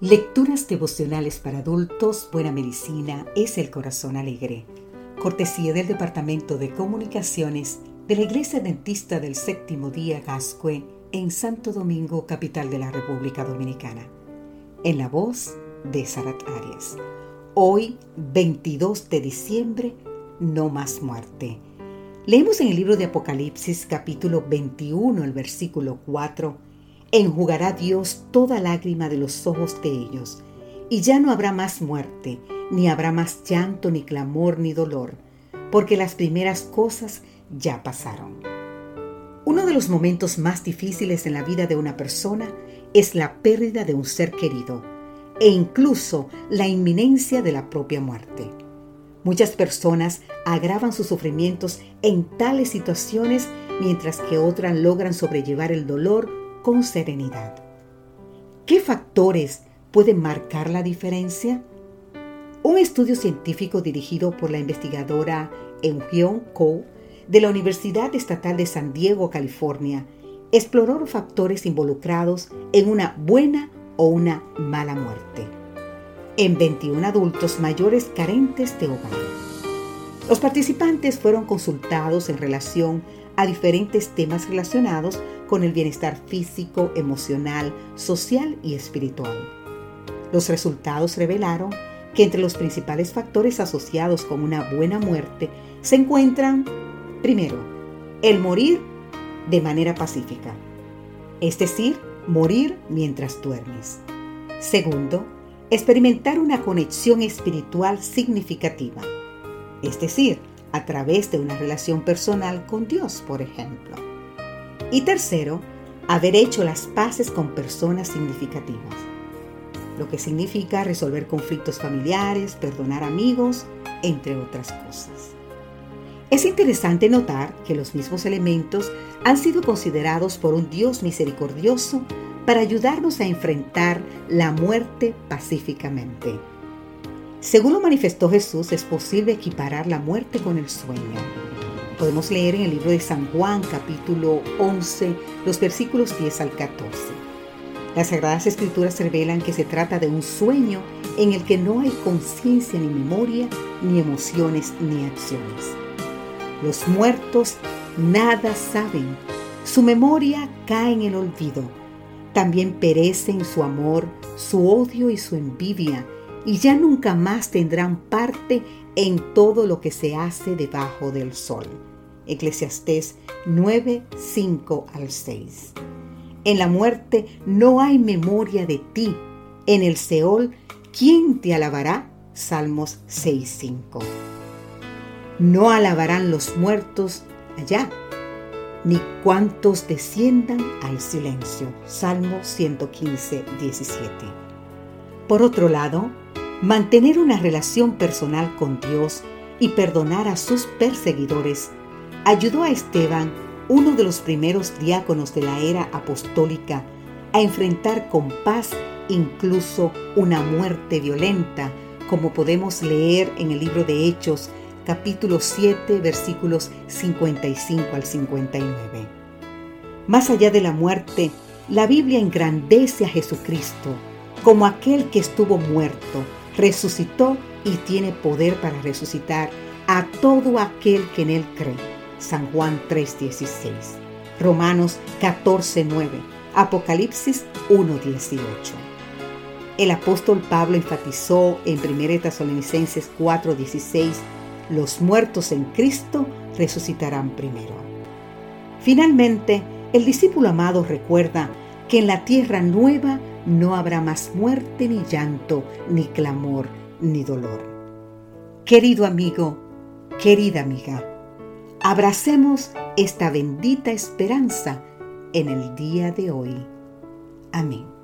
Lecturas devocionales para adultos, Buena Medicina es el Corazón Alegre. Cortesía del Departamento de Comunicaciones de la Iglesia Dentista del Séptimo Día Gascue en Santo Domingo, capital de la República Dominicana. En la voz de Sarat Arias. Hoy, 22 de diciembre, no más muerte. Leemos en el libro de Apocalipsis capítulo 21, el versículo 4 enjugará Dios toda lágrima de los ojos de ellos, y ya no habrá más muerte, ni habrá más llanto, ni clamor, ni dolor, porque las primeras cosas ya pasaron. Uno de los momentos más difíciles en la vida de una persona es la pérdida de un ser querido e incluso la inminencia de la propia muerte. Muchas personas agravan sus sufrimientos en tales situaciones mientras que otras logran sobrellevar el dolor con serenidad. ¿Qué factores pueden marcar la diferencia? Un estudio científico dirigido por la investigadora Eun Ko de la Universidad Estatal de San Diego, California, exploró los factores involucrados en una buena o una mala muerte en 21 adultos mayores carentes de hogar. Los participantes fueron consultados en relación a diferentes temas relacionados con el bienestar físico, emocional, social y espiritual. Los resultados revelaron que entre los principales factores asociados con una buena muerte se encuentran, primero, el morir de manera pacífica, es decir, morir mientras duermes. Segundo, experimentar una conexión espiritual significativa, es decir, a través de una relación personal con Dios, por ejemplo. Y tercero, haber hecho las paces con personas significativas, lo que significa resolver conflictos familiares, perdonar amigos, entre otras cosas. Es interesante notar que los mismos elementos han sido considerados por un Dios misericordioso para ayudarnos a enfrentar la muerte pacíficamente. Según lo manifestó Jesús, es posible equiparar la muerte con el sueño. Podemos leer en el libro de San Juan capítulo 11 los versículos 10 al 14. Las Sagradas Escrituras revelan que se trata de un sueño en el que no hay conciencia ni memoria, ni emociones ni acciones. Los muertos nada saben, su memoria cae en el olvido. También perecen su amor, su odio y su envidia, y ya nunca más tendrán parte en todo lo que se hace debajo del sol. Eclesiastés 9, 5 al 6. En la muerte no hay memoria de ti. En el Seol, ¿quién te alabará? Salmos 6, 5. No alabarán los muertos allá, ni cuantos desciendan al silencio. Salmo 115, 17. Por otro lado, mantener una relación personal con Dios y perdonar a sus perseguidores ayudó a Esteban, uno de los primeros diáconos de la era apostólica, a enfrentar con paz incluso una muerte violenta, como podemos leer en el libro de Hechos, capítulo 7, versículos 55 al 59. Más allá de la muerte, la Biblia engrandece a Jesucristo como aquel que estuvo muerto, resucitó y tiene poder para resucitar a todo aquel que en él cree. San Juan 3:16, Romanos 14:9, Apocalipsis 1:18. El apóstol Pablo enfatizó en 1 Tesalonicenses 4:16, los muertos en Cristo resucitarán primero. Finalmente, el discípulo amado recuerda que en la tierra nueva no habrá más muerte ni llanto, ni clamor, ni dolor. Querido amigo, querida amiga, Abracemos esta bendita esperanza en el día de hoy. Amén.